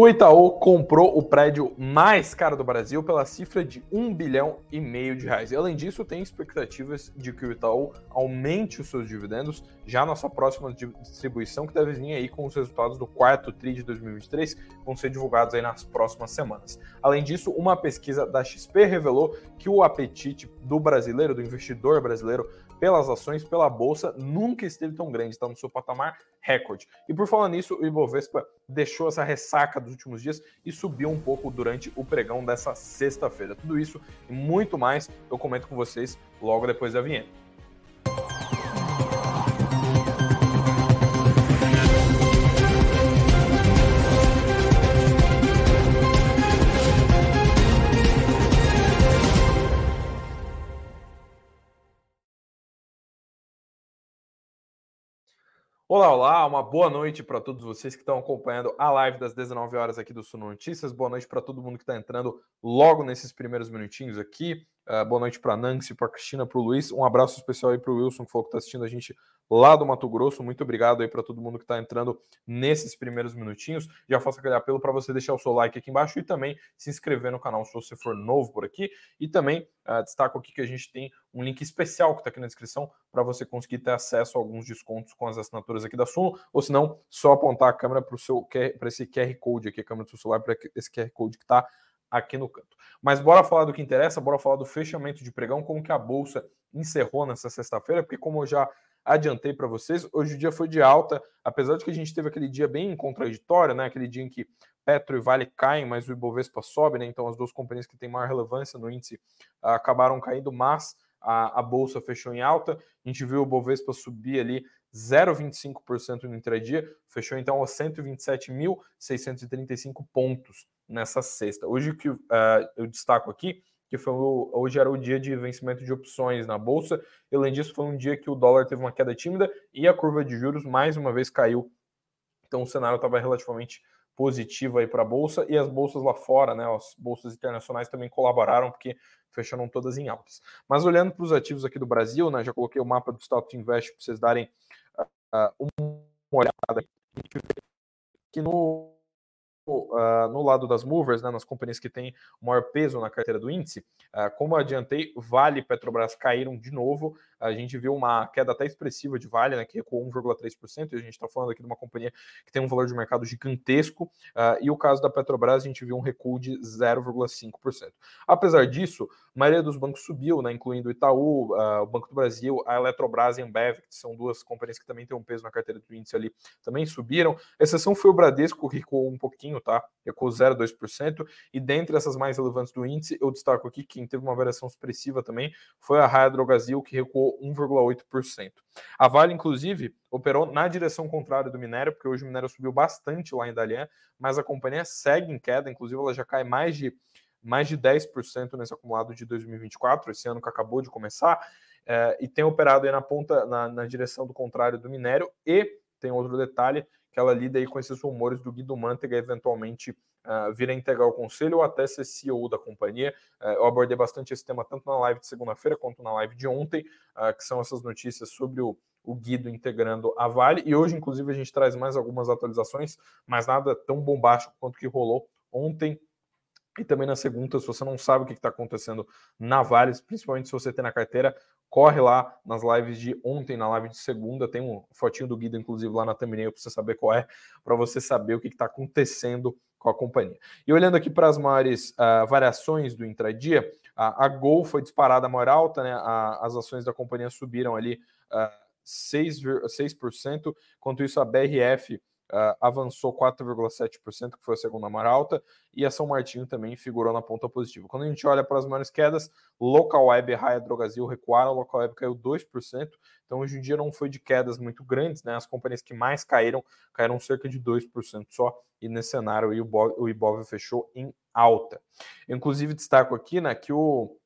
O Itaú comprou o prédio mais caro do Brasil pela cifra de um bilhão e meio de reais. Além disso, tem expectativas de que o Itaú aumente os seus dividendos já na sua próxima distribuição, que deve vir aí com os resultados do quarto TRI de 2023, que vão ser divulgados aí nas próximas semanas. Além disso, uma pesquisa da XP revelou que o apetite do brasileiro, do investidor brasileiro, pelas ações, pela bolsa, nunca esteve tão grande, está no seu patamar recorde. E por falar nisso, o Ibovespa deixou essa ressaca dos últimos dias e subiu um pouco durante o pregão dessa sexta-feira. Tudo isso e muito mais eu comento com vocês logo depois da vinheta. Olá, olá, uma boa noite para todos vocês que estão acompanhando a live das 19 horas aqui do Suno Notícias. Boa noite para todo mundo que está entrando logo nesses primeiros minutinhos aqui. Uh, boa noite para Nancy, para Cristina, para o Luiz. Um abraço especial aí para o Wilson, que falou que está assistindo a gente lá do Mato Grosso. Muito obrigado aí para todo mundo que está entrando nesses primeiros minutinhos. Já faço aquele apelo para você deixar o seu like aqui embaixo e também se inscrever no canal se você for novo por aqui. E também uh, destaco aqui que a gente tem um link especial que está aqui na descrição para você conseguir ter acesso a alguns descontos com as assinaturas aqui da Suno, ou se não, só apontar a câmera para esse QR Code aqui, a câmera do seu celular, para esse QR Code que está aqui no canto. Mas bora falar do que interessa, bora falar do fechamento de pregão, como que a bolsa encerrou nessa sexta-feira, porque como eu já adiantei para vocês, hoje o dia foi de alta, apesar de que a gente teve aquele dia bem contraditório, né? Aquele dia em que Petro e Vale caem, mas o Ibovespa sobe, né? Então as duas companhias que têm maior relevância no índice uh, acabaram caindo, mas a, a, bolsa fechou em alta. A gente viu o Ibovespa subir ali 0,25% no intradia, fechou então a 127.635 pontos nessa sexta. Hoje que uh, eu destaco aqui que foi o, hoje era o dia de vencimento de opções na bolsa. E, além disso, foi um dia que o dólar teve uma queda tímida e a curva de juros mais uma vez caiu. Então o cenário estava relativamente positivo aí para a bolsa e as bolsas lá fora, né, as bolsas internacionais também colaboraram porque fecharam todas em altas. Mas olhando para os ativos aqui do Brasil, né, já coloquei o mapa do Stock Invest para vocês darem uh, uma olhada. Que no uh, no lado das movers, né, nas companhias que têm maior peso na carteira do índice, uh, como adiantei, Vale e Petrobras caíram de novo. A gente viu uma queda até expressiva de Vale, né, que recuou 1,3%, e a gente está falando aqui de uma companhia que tem um valor de mercado gigantesco, uh, e o caso da Petrobras, a gente viu um recuo de 0,5%. Apesar disso, a maioria dos bancos subiu, né, incluindo o Itaú, o Banco do Brasil, a Eletrobras e a Ambev, que são duas companhias que também têm um peso na carteira do índice ali, também subiram. A exceção foi o Bradesco, que recuou um pouquinho, tá? Recuou 0,2%. E dentre essas mais relevantes do índice, eu destaco aqui quem teve uma variação expressiva também foi a Raia Drogazil, que recuou 1,8%. A Vale, inclusive, operou na direção contrária do minério, porque hoje o minério subiu bastante lá em Dalian, mas a companhia segue em queda, inclusive ela já cai mais de mais de 10% nesse acumulado de 2024, esse ano que acabou de começar, é, e tem operado aí na ponta, na, na direção do contrário do minério, e tem outro detalhe, que ela lida aí com esses rumores do Guido Mantega eventualmente uh, vir a integrar o conselho ou até ser CEO da companhia. Uh, eu abordei bastante esse tema tanto na live de segunda-feira quanto na live de ontem, uh, que são essas notícias sobre o, o Guido integrando a Vale. E hoje, inclusive, a gente traz mais algumas atualizações, mas nada tão bombástico quanto que rolou ontem e também na segunda, se você não sabe o que está acontecendo na Vale, principalmente se você tem na carteira, corre lá nas lives de ontem, na live de segunda, tem um fotinho do Guido, inclusive, lá na thumbnail para você saber qual é, para você saber o que está acontecendo com a companhia. E olhando aqui para as maiores uh, variações do intradia, uh, a Gol foi disparada a maior alta, né? A, as ações da companhia subiram ali uh, 6%, 6%, enquanto isso a BRF uh, avançou 4,7%, que foi a segunda maior alta, e a São Martinho também figurou na ponta positiva. Quando a gente olha para as maiores quedas, Local Web e Raia Drogazil recuaram, Local Web caiu 2%, então hoje em dia não foi de quedas muito grandes, né? As companhias que mais caíram, caíram cerca de 2% só, e nesse cenário aí, o Ibov fechou em alta. Inclusive, destaco aqui né, que o,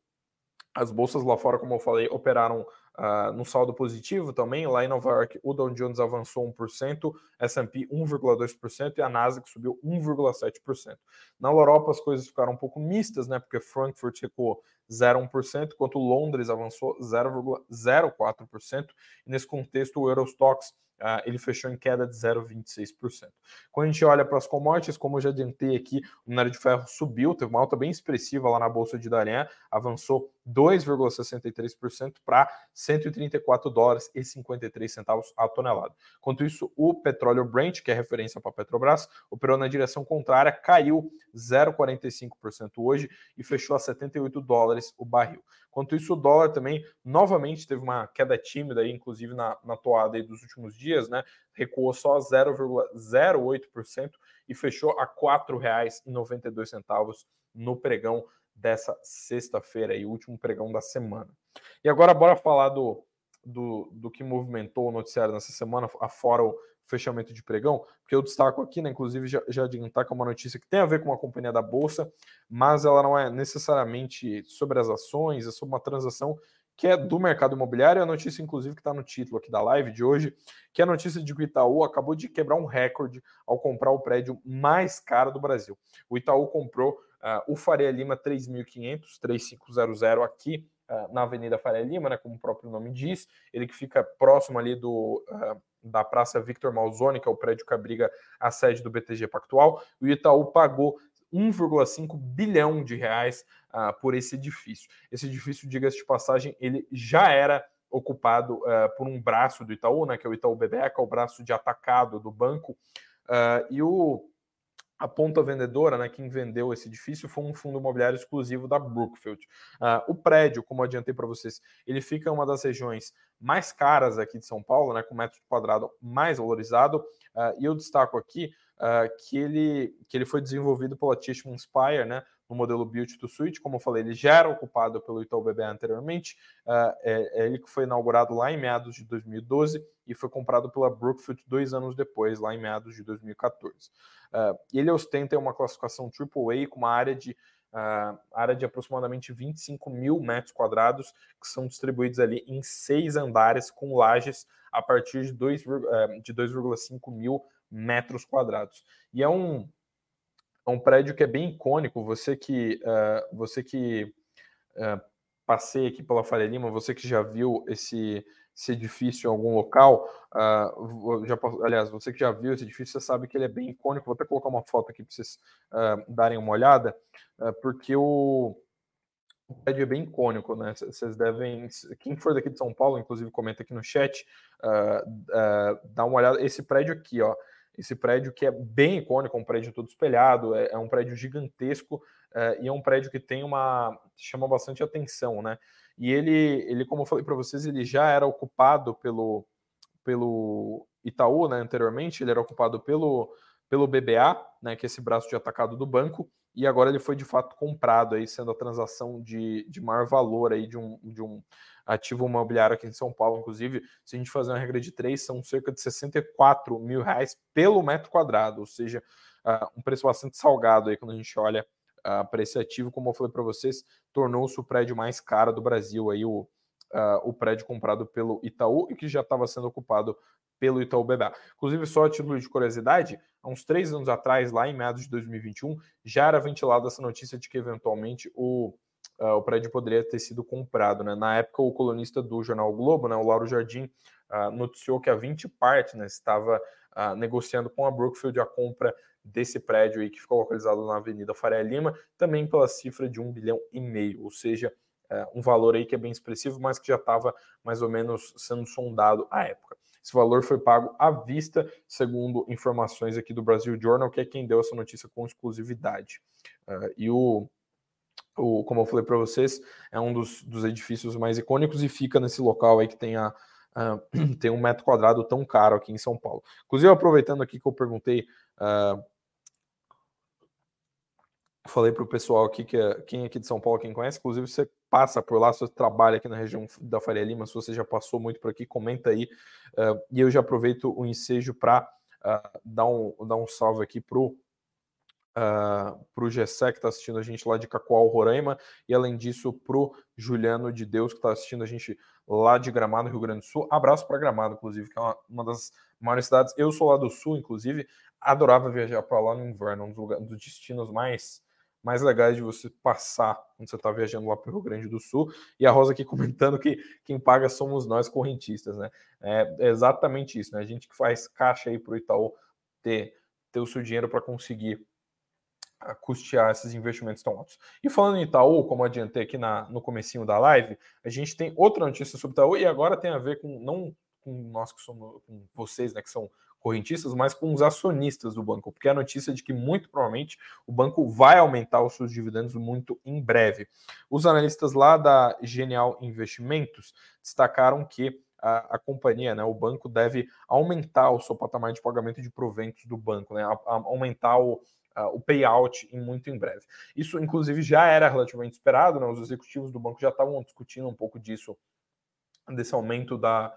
as bolsas lá fora, como eu falei, operaram Uh, no saldo positivo também, lá em Nova York, o Dow Jones avançou 1%, S&P 1,2% e a Nasdaq subiu 1,7%. Na Europa as coisas ficaram um pouco mistas, né, porque Frankfurt recuou 0,1%, enquanto Londres avançou 0,04%. E nesse contexto, o Eurostox ele fechou em queda de 0,26%. Quando a gente olha para as commodities, como eu já adiantei aqui, o minério de ferro subiu, teve uma alta bem expressiva lá na Bolsa de Dalian, avançou 2,63% para 134 dólares e 53 centavos a tonelada. Enquanto isso, o petróleo Brent, que é referência para a Petrobras, operou na direção contrária, caiu 0,45% hoje e fechou a 78 dólares o barril. Enquanto isso, o dólar também novamente teve uma queda tímida, aí, inclusive na, na toada aí dos últimos dias, né? Recuou só 0,08% e fechou a R$ 4,92 no pregão dessa sexta-feira, o último pregão da semana. E agora, bora falar do, do, do que movimentou o noticiário nessa semana, afora o fechamento de pregão, porque eu destaco aqui, né, inclusive já, já adiantar que é uma notícia que tem a ver com uma companhia da Bolsa, mas ela não é necessariamente sobre as ações, é sobre uma transação que é do mercado imobiliário, a notícia, inclusive, que está no título aqui da live de hoje, que é a notícia de que o Itaú acabou de quebrar um recorde ao comprar o prédio mais caro do Brasil. O Itaú comprou uh, o Faria Lima 3500, 3500 aqui uh, na Avenida Faria Lima, né, como o próprio nome diz, ele que fica próximo ali do... Uh, da Praça Victor Malzoni, que é o prédio que abriga a sede do BTG Pactual, o Itaú pagou 1,5 bilhão de reais uh, por esse edifício. Esse edifício, diga-se de passagem, ele já era ocupado uh, por um braço do Itaú, né, que é o Itaú Bebeca, o braço de atacado do banco, uh, e o a ponta vendedora, né, quem vendeu esse edifício foi um fundo imobiliário exclusivo da Brookfield. Uh, o prédio, como adiantei para vocês, ele fica em uma das regiões mais caras aqui de São Paulo, né, com metro quadrado mais valorizado. Uh, e eu destaco aqui uh, que, ele, que ele foi desenvolvido pela Tishman Spire, né, no modelo Build to Suite. Como eu falei, ele já era ocupado pelo Itaú BBA anteriormente. Uh, é, é, ele que foi inaugurado lá em meados de 2012 e foi comprado pela Brookfield dois anos depois, lá em meados de 2014. Uh, ele ostenta uma classificação AAA com uma área de uh, área de aproximadamente 25 mil metros quadrados, que são distribuídos ali em seis andares com lajes a partir de 2,5 mil metros quadrados. E é um, é um prédio que é bem icônico. Você que, uh, você que uh, passei aqui pela Faria Lima, você que já viu esse, esse edifício em algum local, uh, já, aliás, você que já viu esse edifício, você sabe que ele é bem icônico. Vou até colocar uma foto aqui para vocês uh, darem uma olhada, uh, porque o, o prédio é bem icônico, né? Vocês devem, quem for daqui de São Paulo, inclusive comenta aqui no chat, dá uma olhada. Esse prédio aqui, ó, esse prédio que é bem icônico, é um prédio todo espelhado, é, é um prédio gigantesco é, e é um prédio que tem uma chama bastante atenção, né? E ele, ele como eu falei para vocês, ele já era ocupado pelo pelo Itaú, né? Anteriormente, ele era ocupado pelo pelo BBA, né? Que é esse braço de atacado do banco e agora ele foi de fato comprado aí, sendo a transação de, de maior valor aí de um, de um ativo imobiliário aqui em São Paulo, inclusive, se a gente fazer uma regra de três, são cerca de 64 mil reais pelo metro quadrado, ou seja, uh, um preço bastante salgado aí quando a gente olha uh, para esse ativo, como eu falei para vocês, tornou-se o prédio mais caro do Brasil, aí o, uh, o prédio comprado pelo Itaú e que já estava sendo ocupado pelo Itaú BBA. Inclusive, só a título de curiosidade, há uns três anos atrás, lá em meados de 2021, já era ventilada essa notícia de que eventualmente o uh, o prédio poderia ter sido comprado. Né? Na época, o colunista do jornal Globo, né, o Lauro Jardim, uh, noticiou que a 20 Partners estava uh, negociando com a Brookfield a compra desse prédio aí que ficou localizado na Avenida Faria Lima, também pela cifra de um bilhão e meio, ou seja, um valor aí que é bem expressivo, mas que já estava mais ou menos sendo sondado à época. Esse valor foi pago à vista, segundo informações aqui do Brasil Journal, que é quem deu essa notícia com exclusividade. Uh, e o o, como eu falei para vocês, é um dos, dos, edifícios mais icônicos e fica nesse local aí que tem, a, tem um metro quadrado tão caro aqui em São Paulo. Inclusive, aproveitando aqui que eu perguntei, uh, falei para o pessoal aqui que é, quem é aqui de São Paulo, quem conhece, inclusive você passa por lá, você trabalha aqui na região da Faria Lima, se você já passou muito por aqui, comenta aí. Uh, e eu já aproveito o ensejo para dar, um, dar um salve aqui para o uh, ah, para o Gessé, que está assistindo a gente lá de Cacoal, Roraima, e além disso, para o Juliano de Deus, que está assistindo a gente lá de Gramado, Rio Grande do Sul. Abraço para Gramado, inclusive, que é uma, uma, das maiores cidades. Eu sou lá do Sul, inclusive, adorava viajar para lá no inverno, um dos, lugares, um dos destinos mais mais legais de você passar quando você está viajando lá para o Rio Grande do Sul. E a Rosa aqui comentando que quem paga somos nós correntistas, né? É exatamente isso, né? A gente que faz caixa aí para o Itaú ter, ter o seu dinheiro para conseguir ah, custear esses investimentos tão altos. E falando em Itaú, como adiantei aqui na, no comecinho da live, a gente tem outra notícia sobre Itaú e agora tem a ver com não com nós que somos com vocês, né, que são correntistas, mas com os acionistas do banco, porque a notícia é de que muito provavelmente o banco vai aumentar os seus dividendos muito em breve. Os analistas lá da Genial Investimentos destacaram que a, a, companhia, né, o banco deve aumentar o seu patamar de pagamento de proventos do banco, né, a, a aumentar o, o payout em muito em breve. Isso, inclusive, já era relativamente esperado, né, os executivos do banco já estavam discutindo um pouco disso, desse aumento da,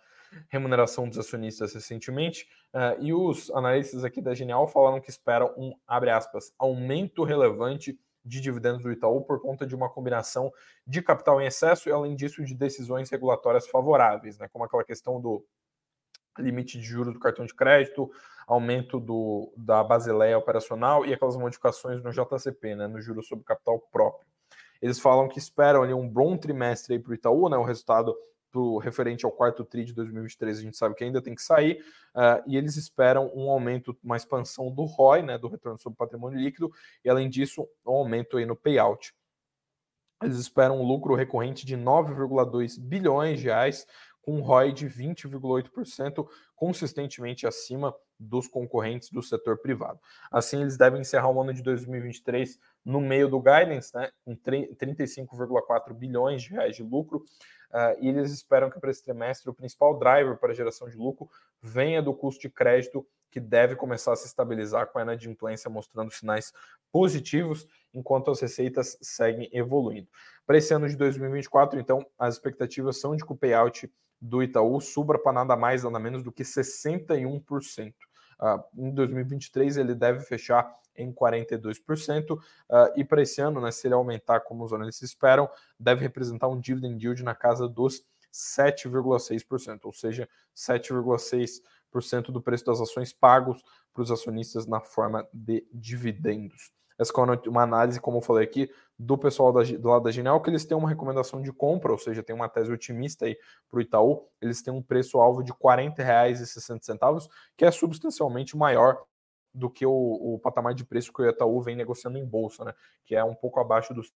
remuneração dos acionistas recentemente, uh, e os analistas aqui da Genial falaram que esperam um, abre aspas, aumento relevante de dividendos do Itaú por conta de uma combinação de capital em excesso e, além disso, de decisões regulatórias favoráveis, né, como aquela questão do limite de juros do cartão de crédito, aumento do, da basileia operacional e aquelas modificações no JCP, né, no juros sobre capital próprio. Eles falam que esperam ali um bom trimestre para o Itaú, né, o resultado pro, referente ao quarto TRI de 2023, a gente sabe que ainda tem que sair, uh, e eles esperam um aumento, uma expansão do ROI, né, do retorno sobre patrimônio líquido, e além disso, um aumento aí no payout. Eles esperam um lucro recorrente de 9,2 bilhões de reais, com um ROI de 20,8%, consistentemente acima dos concorrentes do setor privado. Assim, eles devem encerrar o ano de 2023 no meio do guidance, né, com 35,4 bilhões de reais de lucro, uh, e eles esperam que para esse trimestre o principal driver para a geração de lucro venha do custo de crédito, que deve começar a se estabilizar com a inadimplência mostrando sinais positivos, enquanto as receitas seguem evoluindo. Para esse ano de 2024, então, as expectativas são de que o payout do Itaú suba para nada mais, nada menos do que 61%. Uh, em 2023 ele deve fechar em 42%, uh, ah, e para esse ano, né, se ele aumentar como os analistas esperam, deve representar um dividend yield na casa dos 7,6%, ou seja, 7,6% do preço das ações pagos para os acionistas na forma de dividendos. Essa é uma análise, como eu falei aqui, do pessoal da, do lado da Genial, que eles têm uma recomendação de compra, ou seja, tem uma tese otimista aí para o Itaú, eles têm um preço-alvo de R$ 40,60, que é substancialmente maior do que o, o, patamar de preço que o Itaú vem negociando em bolsa, né? Que é um pouco abaixo dos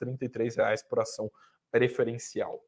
R$ reais por ação preferencial.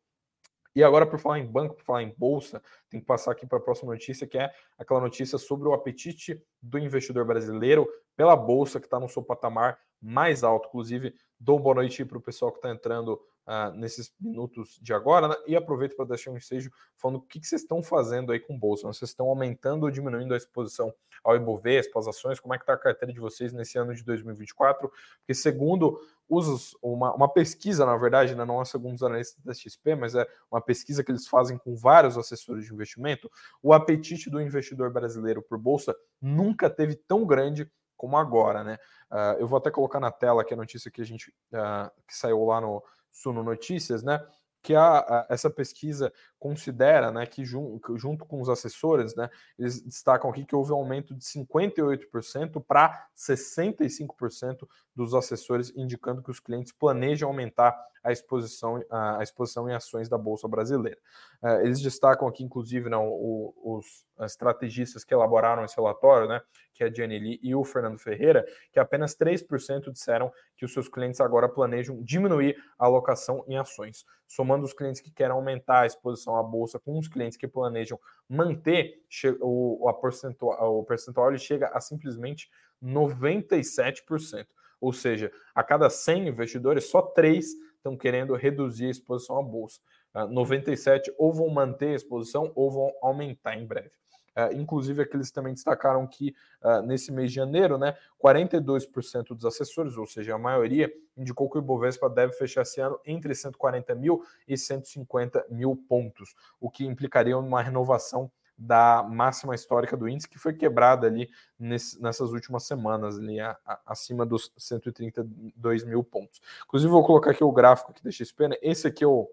E agora, por falar em banco, por falar em bolsa, tem que passar aqui para a próxima notícia, que é aquela notícia sobre o apetite do investidor brasileiro pela bolsa, que está no seu patamar mais alto. Inclusive, dou boa noite para o pessoal que está entrando uh, nesses minutos de agora, né? e aproveito para deixar um ensejo falando o que, que vocês estão fazendo aí com bolsa. Vocês estão aumentando ou diminuindo a exposição ao Ibovespa, as ações? Como é que está a carteira de vocês nesse ano de 2024? Porque segundo os, uma, uma pesquisa, na verdade, né, não é segundo os analistas da XP, mas é uma pesquisa que eles fazem com vários assessores de investimento, o apetite do investidor brasileiro por bolsa nunca teve tão grande como agora, né? Uh, eu vou até colocar na tela aqui a notícia que a gente uh, que saiu lá no, Suno Notícias, né? Que a, a, essa pesquisa considera né, que, jun, junto com os assessores, né, eles destacam aqui que houve um aumento de 58% para 65% dos assessores, indicando que os clientes planejam aumentar a exposição, a, exposição em ações da Bolsa Brasileira. Uh, eles destacam aqui, inclusive, não, né, os estrategistas que elaboraram esse relatório, né, que é a Jenny Lee e o Fernando Ferreira, que apenas 3% disseram que os seus clientes agora planejam diminuir a alocação em ações. Somando os clientes que querem aumentar a exposição à Bolsa com os clientes que planejam manter o, a percentual, o percentual ele chega a simplesmente 97%. Ou seja, a cada 100 investidores, só 3 estão querendo reduzir a exposição à bolsa. Uh, ah, 97 ou vão manter a exposição ou vão aumentar em breve. Uh, inclusive, aqueles também destacaram que uh, nesse mês de janeiro, né, 42% dos assessores, ou seja, a maioria, indicou que o Ibovespa deve fechar esse ano entre 140 mil e 150 mil pontos, o que implicaria uma renovação da máxima histórica do índice, que foi quebrada ali nesse, nessas últimas semanas, ali a, a, acima dos 132 mil pontos. Inclusive, vou colocar aqui o gráfico da XP, né? Esse aqui é o,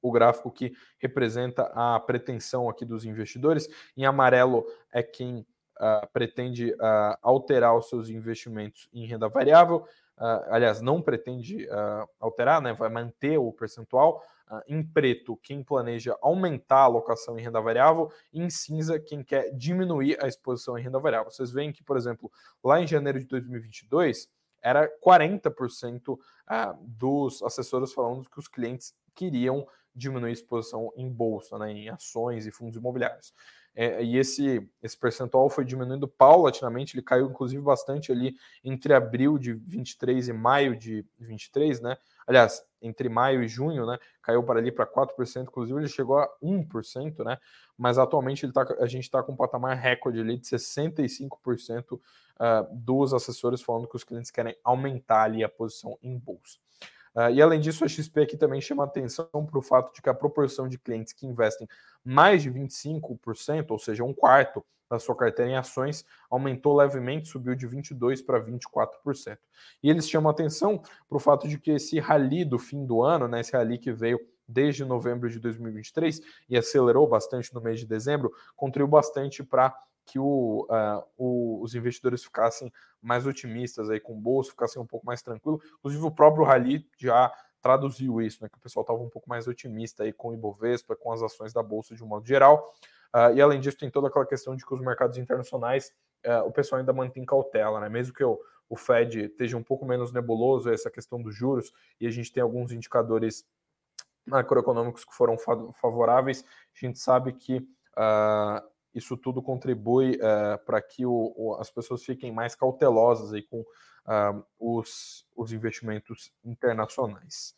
o gráfico que representa a pretensão aqui dos investidores. Em amarelo é quem uh, pretende uh, alterar os seus investimentos em renda variável. Uh, aliás, não pretende alterar, né, vai manter o percentual. em preto, quem planeja aumentar a alocação em renda variável. Em cinza, quem quer diminuir a exposição em renda variável. Vocês veem que, por exemplo, lá em janeiro de 2022, era 40% dos assessores falando que os clientes queriam diminuir a exposição em bolsa, né, em ações e fundos imobiliários. É, e esse, esse percentual foi diminuindo paulatinamente, ele caiu inclusive bastante ali entre abril de 23 e maio de 23, né? Aliás, entre maio e junho, né? Caiu para ali para 4%, inclusive ele chegou a 1%, né? Mas atualmente ele tá, a gente está com um patamar recorde ali de 65% uh, dos assessores falando que os clientes querem aumentar ali a posição em bolsa. Uh, e além disso, a XP aqui também chama atenção para o fato de que a proporção de clientes que investem mais de 25%, ou seja, um quarto da sua carteira em ações, aumentou levemente, subiu de 22% para 24%. E eles chamam atenção para o fato de que esse rally do fim do ano, né, esse rally que veio desde novembro de 2023 e acelerou bastante no mês de dezembro, contribuiu bastante para que o, uh, o, os investidores ficassem mais otimistas aí com o bolso, ficassem um pouco mais tranquilo. Inclusive o próprio Rally já traduziu isso, né? Que o pessoal estava um pouco mais otimista aí com o Ibovespa, com as ações da bolsa de um modo geral. Uh, e além disso, tem toda aquela questão de que os mercados internacionais, uh, o pessoal ainda mantém cautela, né? Mesmo que o, o Fed esteja um pouco menos nebuloso, essa questão dos juros, e a gente tem alguns indicadores macroeconômicos que foram favoráveis, a gente sabe que uh, isso tudo contribui uh, para que o, o, as pessoas fiquem mais cautelosas aí com uh, os, os investimentos internacionais.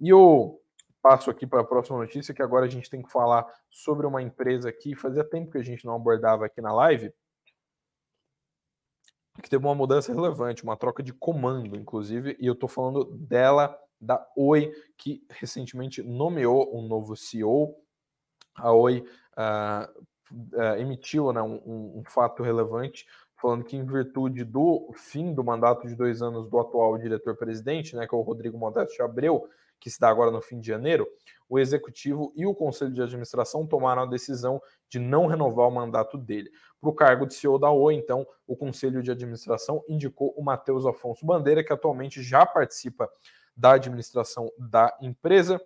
E eu passo aqui para a próxima notícia, que agora a gente tem que falar sobre uma empresa aqui, fazia tempo que a gente não abordava aqui na live, que teve uma mudança relevante, uma troca de comando, inclusive, e eu estou falando dela, da Oi, que recentemente nomeou um novo CEO. A Oi uh, uh, emitiu né, um, um, fato relevante, falando que em virtude do fim do mandato de dois anos do atual diretor-presidente, né, que é o Rodrigo Modesto Abreu, que se dá agora no fim de janeiro, o executivo e o conselho de administração tomaram a decisão de não renovar o mandato dele. Para o cargo de CEO da Oi, então, o conselho de administração indicou o Matheus Afonso Bandeira, que atualmente já participa da administração da empresa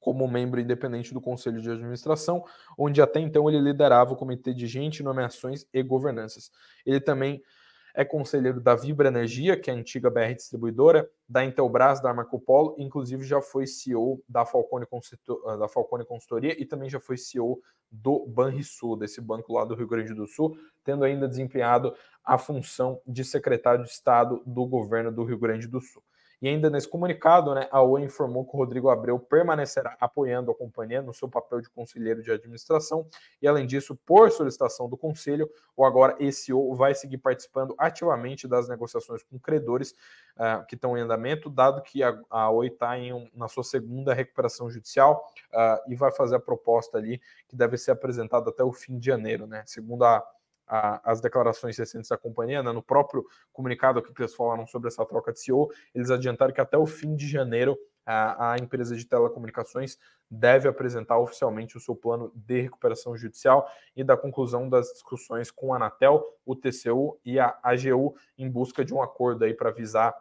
como membro independente do Conselho de Administração, onde até então ele liderava o Comitê de Gente, Nomeações e Governanças. Ele também é conselheiro da Vibra Energia, que é a antiga BR distribuidora, da Intelbras, da Marco Polo, inclusive já foi CEO da Falcone, da Falcone Consultoria e também já foi CEO do Banrisul, desse banco lá do Rio Grande do Sul, tendo ainda desempenhado a função de secretário de Estado do governo do Rio Grande do Sul. E ainda nesse comunicado, né, a Oi informou que o Rodrigo Abreu permanecerá apoiando a companhia no seu papel de conselheiro de administração. E além disso, por solicitação do conselho, o agora SEO vai seguir participando ativamente das negociações com credores uh, que estão em andamento, dado que a, a Oi está um, na sua segunda recuperação judicial uh, e vai fazer a proposta ali que deve ser apresentada até o fim de janeiro, né? Segundo a a, as declarações recentes da companhia, né, no próprio comunicado que eles falaram sobre essa troca de CEO, eles adiantaram que até o fim de janeiro a, a empresa de telecomunicações deve apresentar oficialmente o seu plano de recuperação judicial e da conclusão das discussões com a Anatel, o TCU e a AGU em busca de um acordo aí para visar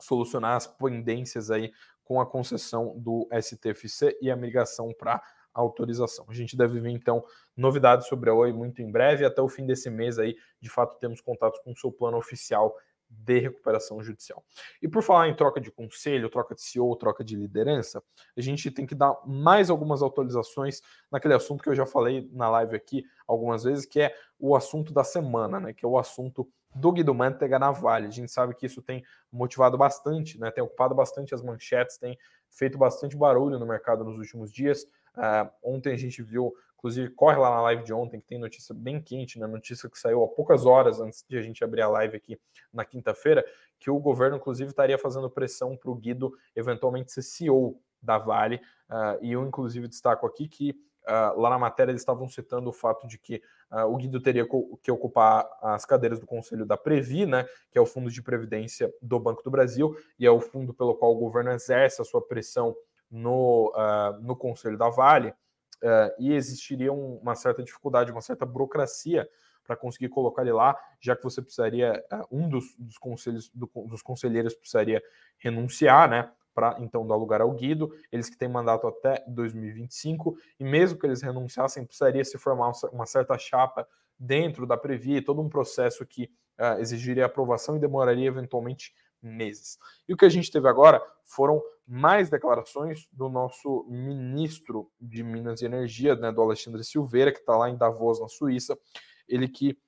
solucionar as pendências aí com a concessão do STFC e a migração para autorização. A gente deve ver então novidades sobre a Oi muito em breve, até o fim desse mês aí, de fato, temos contatos com o seu plano oficial de recuperação judicial. E por falar em troca de conselho, troca de CEO, troca de liderança, a gente tem que dar mais algumas atualizações naquele assunto que eu já falei na live aqui algumas vezes, que é o assunto da semana, né? Que é o assunto do Guido Mantega na Vale. A gente sabe que isso tem motivado bastante, né? Tem ocupado bastante as manchetes, tem feito bastante barulho no mercado nos últimos dias. Uh, ontem a gente viu, inclusive, corre lá na live de ontem, que tem notícia bem quente, né? Notícia que saiu há poucas horas antes de a gente abrir a live aqui na quinta-feira, que o governo, inclusive, estaria fazendo pressão para o Guido eventualmente ser CEO da Vale. Uh, e eu, inclusive, destaco aqui que uh, lá na matéria eles estavam citando o fato de que o Guido teria que ocupar as cadeiras do Conselho da Previ, né? Que é o Fundo de Previdência do Banco do Brasil, e é o fundo pelo qual o governo exerce a sua pressão no, uh, no Conselho da Vale, uh, e existiria uma certa dificuldade, uma certa burocracia para conseguir colocar ele lá, já que você precisaria, um dos, dos, conselhos, do, dos conselheiros precisaria renunciar, né? para então dar lugar ao Guido, eles que têm mandato até 2025, e mesmo que eles renunciassem, precisaria se formar uma certa chapa dentro da Previ, todo um processo que uh, exigiria aprovação e demoraria eventualmente meses. E o que a gente teve agora foram mais declarações do nosso ministro de Minas e Energia, né, do Alexandre Silveira, que está lá em Davos, na Suíça, ele que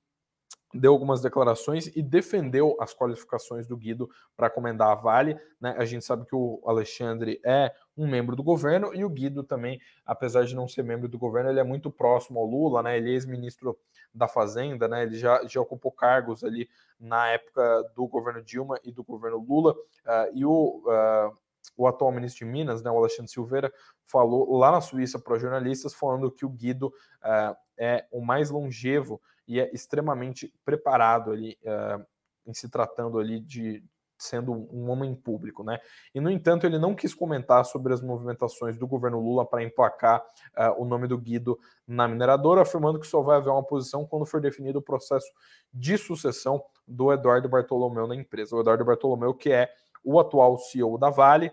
deu algumas declarações e defendeu as qualificações do Guido para comandar a Vale. Né? A gente sabe que o Alexandre é um membro do governo e o Guido também, apesar de não ser membro do governo, ele é muito próximo ao Lula, né? Ele é ex-ministro da Fazenda, né? Ele já, já ocupou cargos ali na época do governo Dilma e do governo Lula. Uh, e o, uh, o atual ministro de Minas, né, o Alexandre Silveira, falou lá na Suíça para jornalistas, falando que o Guido uh, é o mais longevo e é extremamente preparado ali uh, em se tratando ali de sendo um homem público, né? E no entanto ele não quis comentar sobre as movimentações do governo Lula para emplacar uh, o nome do Guido na mineradora, afirmando que só vai haver uma posição quando for definido o processo de sucessão do Eduardo Bartolomeu na empresa. O Eduardo Bartolomeu que é o atual CEO da Vale,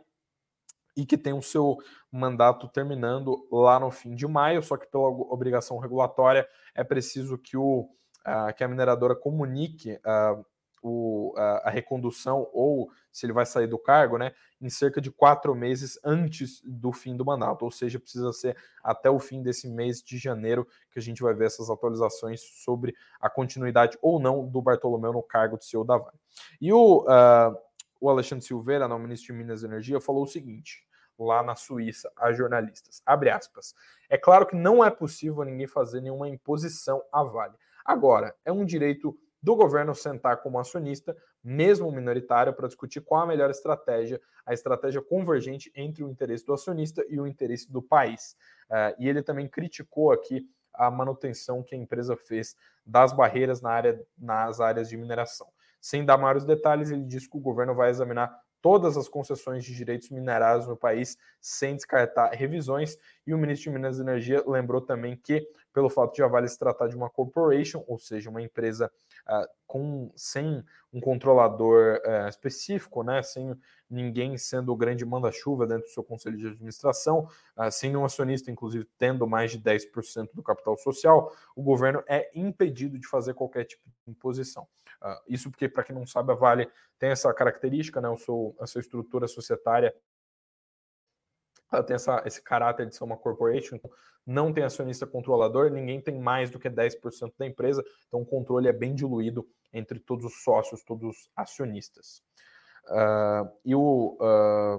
e que tem o seu mandato terminando lá no fim de maio, só que pela obrigação regulatória é preciso que, o, uh, que a mineradora comunique uh, o, uh, a recondução ou se ele vai sair do cargo, né, em cerca de quatro meses antes do fim do mandato, ou seja, precisa ser até o fim desse mês de janeiro que a gente vai ver essas atualizações sobre a continuidade ou não do Bartolomeu no cargo de CEO da Vale. E o, o Alexandre Silveira, no ministro de Minas e Energia, falou o seguinte: lá na Suíça a jornalistas. Abre aspas. É claro que não é possível ninguém fazer nenhuma imposição à Vale. Agora, é um direito do governo sentar como acionista, mesmo minoritário, para discutir qual a melhor estratégia, a estratégia convergente entre o interesse do acionista e o interesse do país. Uh, e ele também criticou aqui a manutenção que a empresa fez das barreiras na área, nas áreas de mineração. Sem dar maiores detalhes, ele disse que o governo vai examinar todas as concessões de direitos minerários no país sem descartar revisões. E o ministro de Minas e Energia lembrou também que, pelo fato de a Vale se tratar de uma corporation, ou seja, uma empresa uh, com, sem um controlador uh, específico, né, sem ninguém sendo o grande manda-chuva dentro do seu conselho de administração, uh, sem um acionista, inclusive, tendo mais de 10% do capital social, o governo é impedido de fazer qualquer tipo de imposição. Uh, isso porque, para quem não sabe, a Vale tem essa característica, né, a sua estrutura societária ela tem essa, esse caráter de ser uma corporation, então não tem acionista controlador, ninguém tem mais do que 10% da empresa, então o controle é bem diluído entre todos os sócios, todos os acionistas. Uh, e o, uh,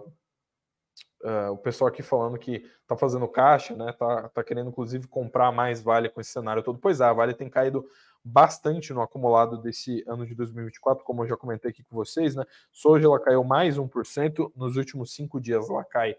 uh, o pessoal aqui falando que está fazendo caixa, né? Tá, tá querendo inclusive comprar mais Vale com esse cenário todo. Pois é, a Vale tem caído bastante no acumulado desse ano de 2024, como eu já comentei aqui com vocês, né? Soja ela caiu mais 1%, nos últimos cinco dias ela cai,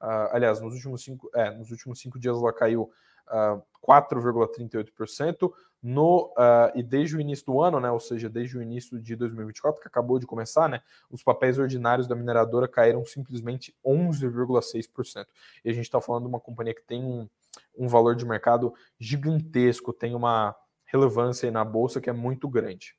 uh, aliás, nos últimos cinco, é, nos últimos cinco dias ela caiu uh, ah, 4,38%, no, uh, e desde o início do ano, né, ou seja, desde o início de 2024, que acabou de começar, né, os papéis ordinários da mineradora caíram simplesmente 11,6%. E a gente está falando de uma companhia que tem um, um valor de mercado gigantesco, tem uma relevância aí na bolsa que é muito grande.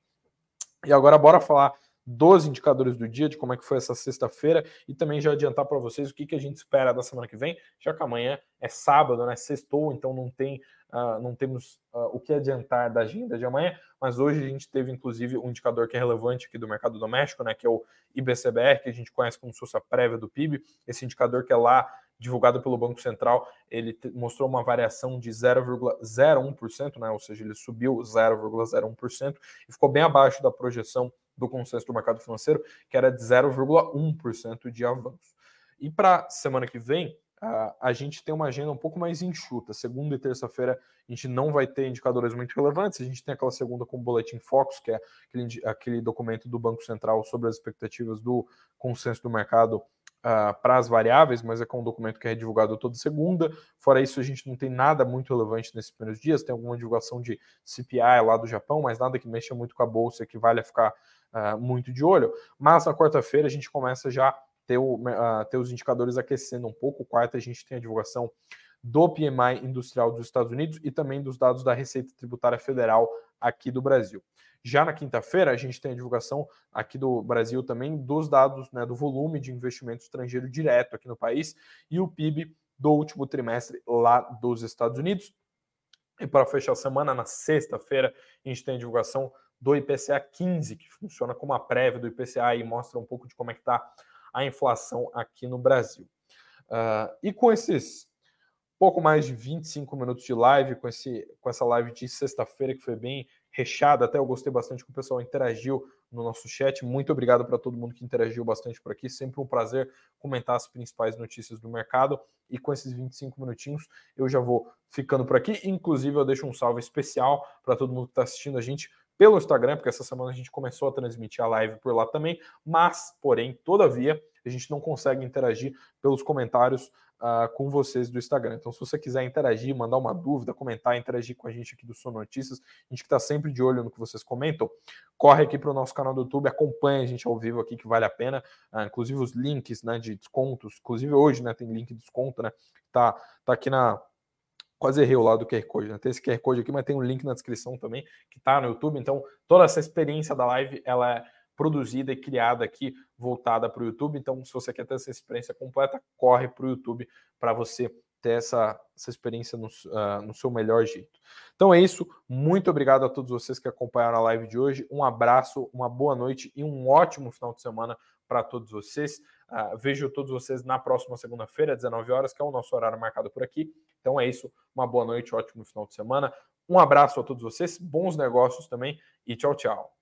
E agora bora falar dos indicadores do dia, de como é que foi essa sexta-feira e também já adiantar para vocês o que, que a gente espera da semana que vem, já que amanhã é sábado, né? Sextou, então não tem, uh, não temos uh, o que adiantar da agenda de amanhã, mas hoje a gente teve inclusive um indicador que é relevante aqui do mercado doméstico, né? Que é o IBCBR, que a gente conhece como se fosse a prévia do PIB, esse indicador que é lá divulgado pelo Banco Central, ele mostrou uma variação de 0,01%, né? ou seja, ele subiu 0,01% e ficou bem abaixo da projeção do consenso do mercado financeiro, que era de 0,1% de avanço. E para semana que vem, a gente tem uma agenda um pouco mais enxuta. Segunda e terça-feira a gente não vai ter indicadores muito relevantes. A gente tem aquela segunda com o Boletim Focus, que é aquele, aquele documento do Banco Central sobre as expectativas do consenso do mercado uh, para as variáveis, mas é com um documento que é divulgado toda segunda. Fora isso, a gente não tem nada muito relevante nesses primeiros dias. Tem alguma divulgação de CPI lá do Japão, mas nada que mexa muito com a bolsa, que vale a ficar uh, muito de olho. Mas na quarta-feira a gente começa já ter, uh, ter os indicadores aquecendo um pouco. Quarta a gente tem a divulgação do PMI industrial dos Estados Unidos e também dos dados da Receita Tributária Federal aqui do Brasil. Já na quinta-feira, a gente tem a divulgação aqui do Brasil também dos dados né, do volume de investimento estrangeiro direto aqui no país e o PIB do último trimestre lá dos Estados Unidos. E para fechar a semana, na sexta-feira, a gente tem a divulgação do IPCA 15, que funciona como a prévia do IPCA e mostra um pouco de como é que está a inflação aqui no Brasil. Uh, e com esses pouco mais de 25 minutos de live, com, esse, com essa live de sexta-feira, que foi bem recheada, até eu gostei bastante que o pessoal interagiu no nosso chat. Muito obrigado para todo mundo que interagiu bastante por aqui. Sempre um prazer comentar as principais notícias do mercado. E com esses 25 minutinhos, eu já vou ficando por aqui. Inclusive, eu deixo um salve especial para todo mundo que está assistindo a gente pelo Instagram, porque essa semana a gente começou a transmitir a live por lá também, mas, porém, todavia, a gente não consegue interagir pelos comentários uh, com vocês do Instagram. Então, se você quiser interagir, mandar uma dúvida, comentar, interagir com a gente aqui do Sono Notícias, a gente que está sempre de olho no que vocês comentam, corre aqui para o nosso canal do YouTube, acompanha a gente ao vivo aqui, que vale a pena. Uh, inclusive os links né, de descontos, inclusive hoje né, tem link de desconto, né? Tá, tá aqui na, quase errei o lado do QR Code, né? Tem esse QR Code aqui, mas tem um link na descrição também, que está no YouTube. Então, toda essa experiência da live, ela é produzida e criada aqui, voltada para o YouTube. Então, se você quer ter essa experiência completa, corre para o YouTube para você ter essa, essa experiência no, uh, no seu melhor jeito. Então é isso. Muito obrigado a todos vocês que acompanharam a live de hoje. Um abraço, uma boa noite e um ótimo final de semana para todos vocês. Uh, vejo todos vocês na próxima segunda-feira, 19 horas, que é o nosso horário marcado por aqui. Então é isso. Uma boa noite, ótimo final de semana. Um abraço a todos vocês, bons negócios também e tchau, tchau.